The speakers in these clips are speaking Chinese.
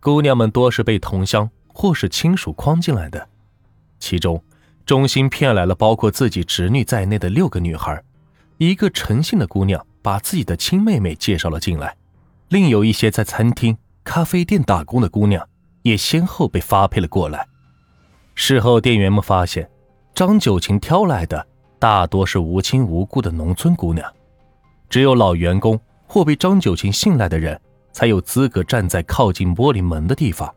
姑娘们多是被同乡或是亲属诓进来的，其中中心骗来了包括自己侄女在内的六个女孩，一个诚信的姑娘把自己的亲妹妹介绍了进来，另有一些在餐厅、咖啡店打工的姑娘也先后被发配了过来。事后店员们发现，张九琴挑来的大多是无亲无故的农村姑娘，只有老员工或被张九琴信赖的人。才有资格站在靠近玻璃门的地方。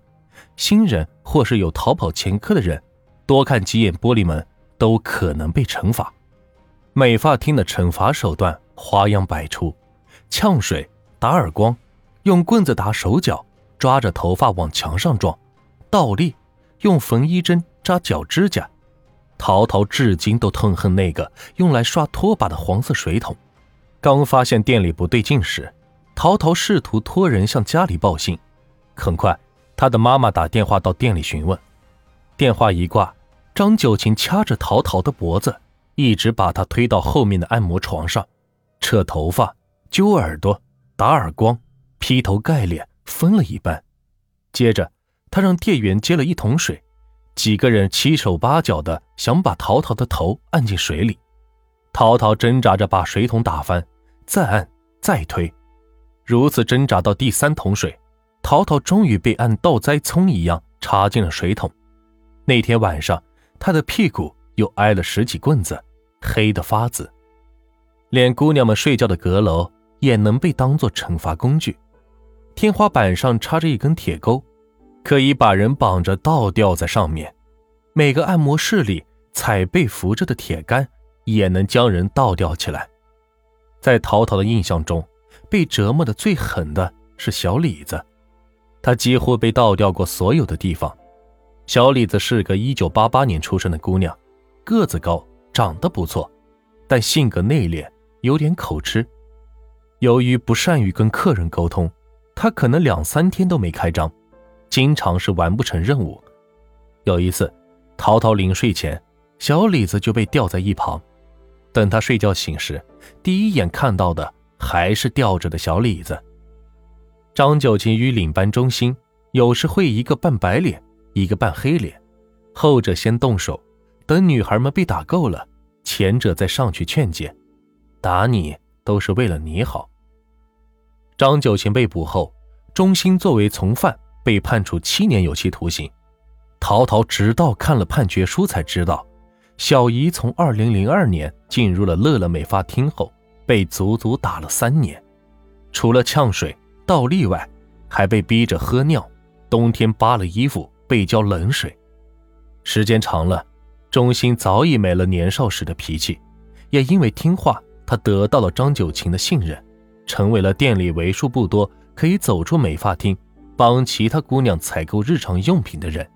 新人或是有逃跑前科的人，多看几眼玻璃门都可能被惩罚。美发厅的惩罚手段花样百出：呛水、打耳光、用棍子打手脚、抓着头发往墙上撞、倒立、用缝衣针扎脚指甲。陶陶至今都痛恨那个用来刷拖把的黄色水桶。刚发现店里不对劲时。陶陶试图托人向家里报信，很快，他的妈妈打电话到店里询问。电话一挂，张九琴掐着陶陶的脖子，一直把他推到后面的按摩床上，扯头发、揪耳朵、打耳光、劈头盖脸，分了一半。接着，他让店员接了一桶水，几个人七手八脚的想把陶陶的头按进水里。陶陶挣扎着把水桶打翻，再按，再推。如此挣扎到第三桶水，淘淘终于被按倒栽葱一样插进了水桶。那天晚上，他的屁股又挨了十几棍子，黑得发紫。连姑娘们睡觉的阁楼也能被当作惩罚工具。天花板上插着一根铁钩，可以把人绑着倒吊在上面。每个按摩室里踩被扶着的铁杆也能将人倒吊起来。在淘淘的印象中。被折磨的最狠的是小李子，他几乎被倒吊过所有的地方。小李子是个1988年出生的姑娘，个子高，长得不错，但性格内敛，有点口吃。由于不善于跟客人沟通，她可能两三天都没开张，经常是完不成任务。有一次，陶陶临睡前，小李子就被吊在一旁。等他睡觉醒时，第一眼看到的。还是吊着的小李子。张九琴与领班中心有时会一个扮白脸，一个扮黑脸，后者先动手，等女孩们被打够了，前者再上去劝解。打你都是为了你好。张九琴被捕后，中心作为从犯被判处七年有期徒刑。陶陶直到看了判决书才知道，小姨从二零零二年进入了乐乐美发厅后。被足足打了三年，除了呛水、倒立外，还被逼着喝尿，冬天扒了衣服被浇冷水。时间长了，钟心早已没了年少时的脾气，也因为听话，他得到了张九琴的信任，成为了店里为数不多可以走出美发厅，帮其他姑娘采购日常用品的人。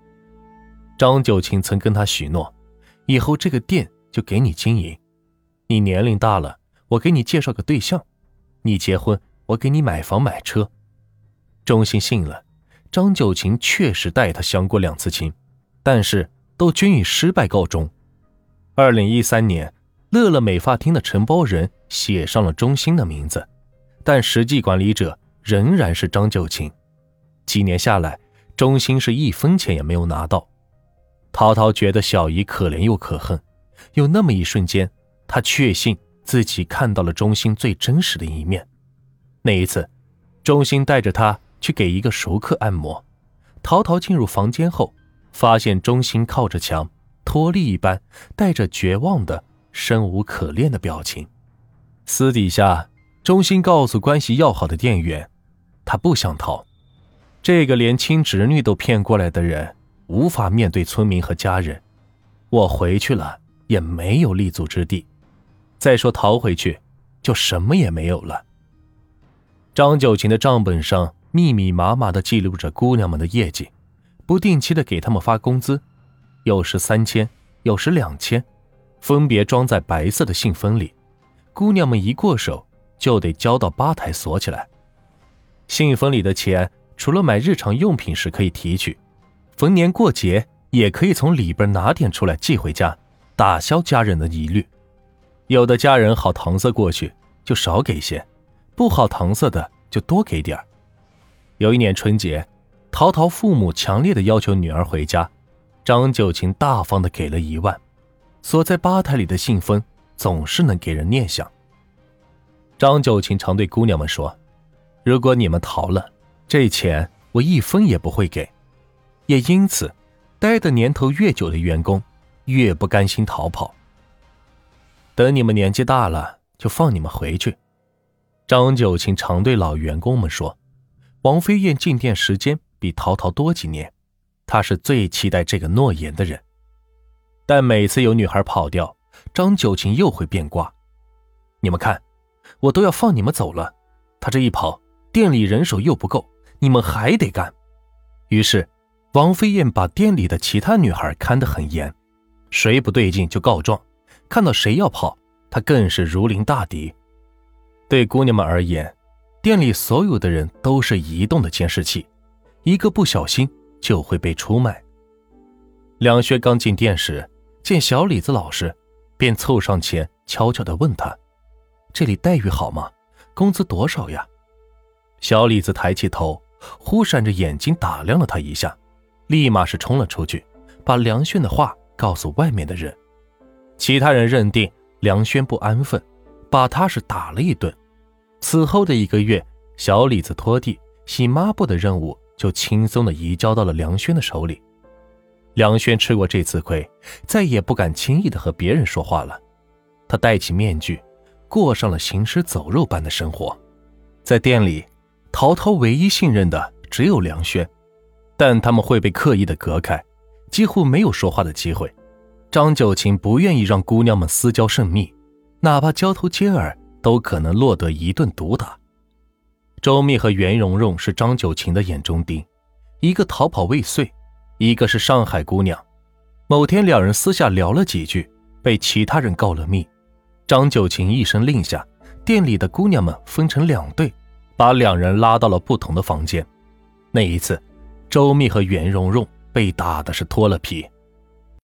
张九琴曾跟他许诺，以后这个店就给你经营，你年龄大了。我给你介绍个对象，你结婚，我给你买房买车。钟欣信了，张九琴确实带他相过两次亲，但是都均以失败告终。二零一三年，乐乐美发厅的承包人写上了钟欣的名字，但实际管理者仍然是张九琴。几年下来，钟欣是一分钱也没有拿到。涛涛觉得小姨可怜又可恨，有那么一瞬间，他确信。自己看到了钟心最真实的一面。那一次，钟心带着他去给一个熟客按摩。陶陶进入房间后，发现钟心靠着墙，脱力一般，带着绝望的、生无可恋的表情。私底下，钟心告诉关系要好的店员，他不想逃。这个连亲侄女都骗过来的人，无法面对村民和家人。我回去了，也没有立足之地。再说逃回去，就什么也没有了。张九琴的账本上密密麻麻的记录着姑娘们的业绩，不定期的给他们发工资，有时三千，有时两千，分别装在白色的信封里。姑娘们一过手，就得交到吧台锁起来。信封里的钱，除了买日常用品时可以提取，逢年过节也可以从里边拿点出来寄回家，打消家人的疑虑。有的家人好搪塞过去，就少给些；不好搪塞的就多给点有一年春节，陶陶父母强烈的要求女儿回家，张九琴大方的给了一万。锁在吧台里的信封总是能给人念想。张九琴常对姑娘们说：“如果你们逃了，这钱我一分也不会给。”也因此，待的年头越久的员工越不甘心逃跑。等你们年纪大了，就放你们回去。张九琴常对老员工们说：“王飞燕进店时间比陶陶多几年，她是最期待这个诺言的人。但每次有女孩跑掉，张九琴又会变卦。你们看，我都要放你们走了，她这一跑，店里人手又不够，你们还得干。于是，王飞燕把店里的其他女孩看得很严，谁不对劲就告状。”看到谁要跑，他更是如临大敌。对姑娘们而言，店里所有的人都是移动的监视器，一个不小心就会被出卖。梁轩刚进店时，见小李子老实，便凑上前悄悄地问他：“这里待遇好吗？工资多少呀？”小李子抬起头，忽闪着眼睛打量了他一下，立马是冲了出去，把梁轩的话告诉外面的人。其他人认定梁轩不安分，把他是打了一顿。此后的一个月，小李子拖地、洗抹布的任务就轻松的移交到了梁轩的手里。梁轩吃过这次亏，再也不敢轻易的和别人说话了。他戴起面具，过上了行尸走肉般的生活。在店里，陶陶唯一信任的只有梁轩，但他们会被刻意的隔开，几乎没有说话的机会。张九琴不愿意让姑娘们私交甚密，哪怕交头接耳，都可能落得一顿毒打。周密和袁蓉蓉是张九琴的眼中钉，一个逃跑未遂，一个是上海姑娘。某天，两人私下聊了几句，被其他人告了密。张九琴一声令下，店里的姑娘们分成两队，把两人拉到了不同的房间。那一次，周密和袁蓉蓉被打的是脱了皮。